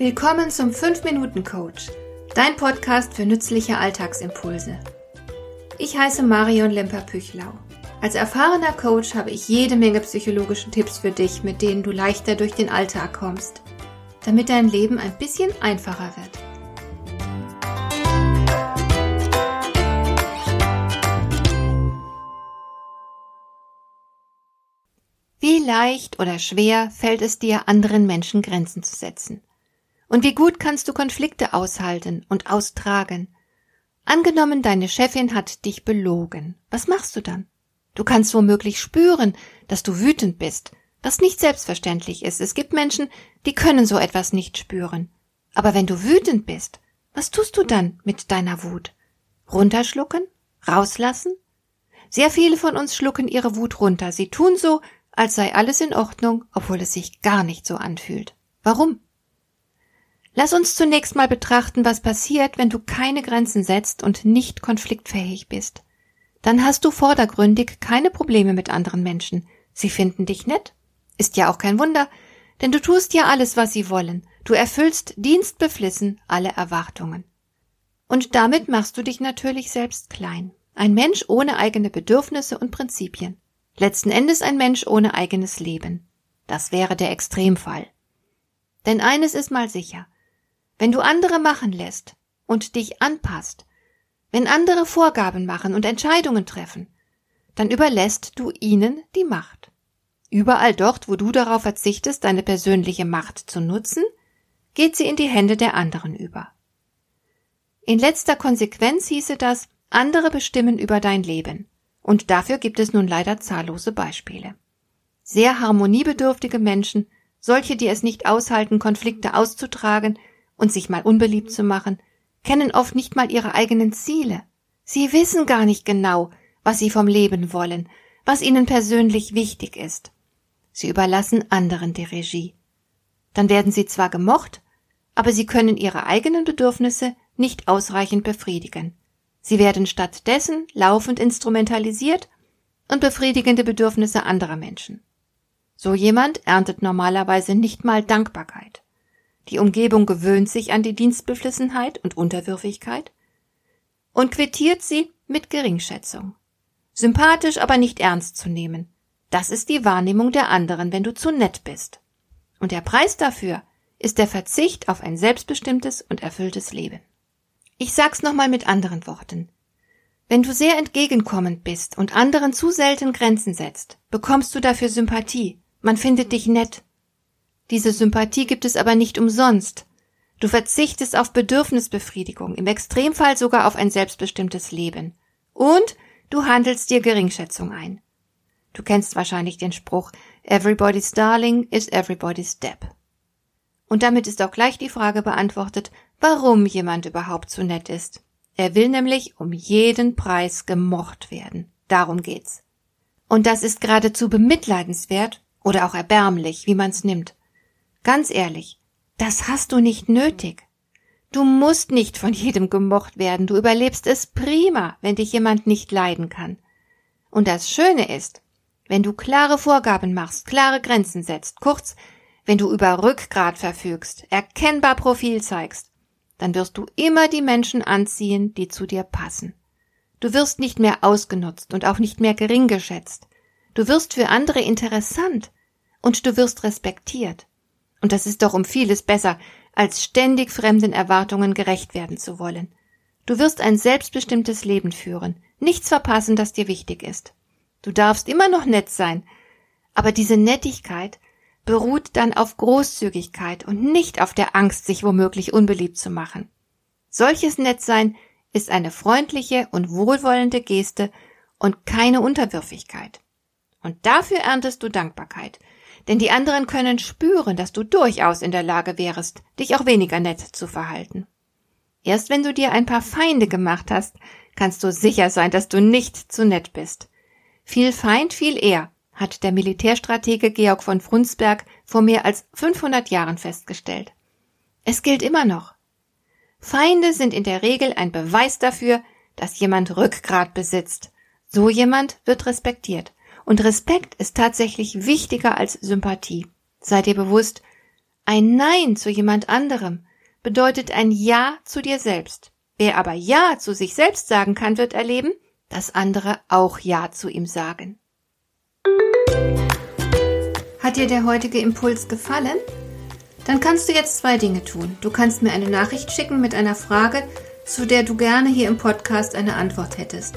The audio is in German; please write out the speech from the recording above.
Willkommen zum 5-Minuten-Coach, dein Podcast für nützliche Alltagsimpulse. Ich heiße Marion Lemper-Püchlau. Als erfahrener Coach habe ich jede Menge psychologische Tipps für dich, mit denen du leichter durch den Alltag kommst, damit dein Leben ein bisschen einfacher wird. Wie leicht oder schwer fällt es dir, anderen Menschen Grenzen zu setzen? Und wie gut kannst du Konflikte aushalten und austragen? Angenommen, deine Chefin hat dich belogen. Was machst du dann? Du kannst womöglich spüren, dass du wütend bist, was nicht selbstverständlich ist. Es gibt Menschen, die können so etwas nicht spüren. Aber wenn du wütend bist, was tust du dann mit deiner Wut? Runterschlucken? Rauslassen? Sehr viele von uns schlucken ihre Wut runter. Sie tun so, als sei alles in Ordnung, obwohl es sich gar nicht so anfühlt. Warum? Lass uns zunächst mal betrachten, was passiert, wenn du keine Grenzen setzt und nicht konfliktfähig bist. Dann hast du vordergründig keine Probleme mit anderen Menschen. Sie finden dich nett. Ist ja auch kein Wunder, denn du tust ja alles, was sie wollen. Du erfüllst dienstbeflissen alle Erwartungen. Und damit machst du dich natürlich selbst klein. Ein Mensch ohne eigene Bedürfnisse und Prinzipien. Letzten Endes ein Mensch ohne eigenes Leben. Das wäre der Extremfall. Denn eines ist mal sicher. Wenn du andere machen lässt und dich anpasst, wenn andere Vorgaben machen und Entscheidungen treffen, dann überlässt du ihnen die Macht. Überall dort, wo du darauf verzichtest, deine persönliche Macht zu nutzen, geht sie in die Hände der anderen über. In letzter Konsequenz hieße das, andere bestimmen über dein Leben. Und dafür gibt es nun leider zahllose Beispiele. Sehr harmoniebedürftige Menschen, solche, die es nicht aushalten, Konflikte auszutragen und sich mal unbeliebt zu machen, kennen oft nicht mal ihre eigenen Ziele. Sie wissen gar nicht genau, was sie vom Leben wollen, was ihnen persönlich wichtig ist. Sie überlassen anderen die Regie. Dann werden sie zwar gemocht, aber sie können ihre eigenen Bedürfnisse nicht ausreichend befriedigen. Sie werden stattdessen laufend instrumentalisiert und befriedigen die Bedürfnisse anderer Menschen. So jemand erntet normalerweise nicht mal Dankbarkeit. Die Umgebung gewöhnt sich an die Dienstbeflissenheit und Unterwürfigkeit und quittiert sie mit Geringschätzung. Sympathisch, aber nicht ernst zu nehmen. Das ist die Wahrnehmung der anderen, wenn du zu nett bist. Und der Preis dafür ist der Verzicht auf ein selbstbestimmtes und erfülltes Leben. Ich sag's nochmal mit anderen Worten. Wenn du sehr entgegenkommend bist und anderen zu selten Grenzen setzt, bekommst du dafür Sympathie. Man findet dich nett. Diese Sympathie gibt es aber nicht umsonst. Du verzichtest auf Bedürfnisbefriedigung, im Extremfall sogar auf ein selbstbestimmtes Leben. Und du handelst dir Geringschätzung ein. Du kennst wahrscheinlich den Spruch Everybody's Darling is everybody's Depp. Und damit ist auch gleich die Frage beantwortet, warum jemand überhaupt so nett ist. Er will nämlich um jeden Preis gemocht werden. Darum geht's. Und das ist geradezu bemitleidenswert oder auch erbärmlich, wie man's nimmt. Ganz ehrlich, das hast du nicht nötig. Du musst nicht von jedem gemocht werden, du überlebst es prima, wenn dich jemand nicht leiden kann. Und das Schöne ist, wenn du klare Vorgaben machst, klare Grenzen setzt, kurz, wenn du über Rückgrat verfügst, erkennbar Profil zeigst, dann wirst du immer die Menschen anziehen, die zu dir passen. Du wirst nicht mehr ausgenutzt und auch nicht mehr gering geschätzt. Du wirst für andere interessant und du wirst respektiert. Und das ist doch um vieles besser, als ständig fremden Erwartungen gerecht werden zu wollen. Du wirst ein selbstbestimmtes Leben führen, nichts verpassen, das dir wichtig ist. Du darfst immer noch nett sein, aber diese Nettigkeit beruht dann auf Großzügigkeit und nicht auf der Angst, sich womöglich unbeliebt zu machen. Solches Nettsein ist eine freundliche und wohlwollende Geste und keine Unterwürfigkeit. Und dafür erntest du Dankbarkeit, denn die anderen können spüren, dass du durchaus in der Lage wärest, dich auch weniger nett zu verhalten. Erst wenn du dir ein paar Feinde gemacht hast, kannst du sicher sein, dass du nicht zu nett bist. Viel Feind, viel eher, hat der Militärstratege Georg von Frunsberg vor mehr als 500 Jahren festgestellt. Es gilt immer noch. Feinde sind in der Regel ein Beweis dafür, dass jemand Rückgrat besitzt. So jemand wird respektiert. Und Respekt ist tatsächlich wichtiger als Sympathie. Seid ihr bewusst, Ein Nein zu jemand anderem bedeutet ein Ja zu dir selbst. Wer aber Ja zu sich selbst sagen kann, wird erleben, dass andere auch Ja zu ihm sagen. Hat dir der heutige Impuls gefallen? Dann kannst du jetzt zwei Dinge tun. Du kannst mir eine Nachricht schicken mit einer Frage, zu der du gerne hier im Podcast eine Antwort hättest.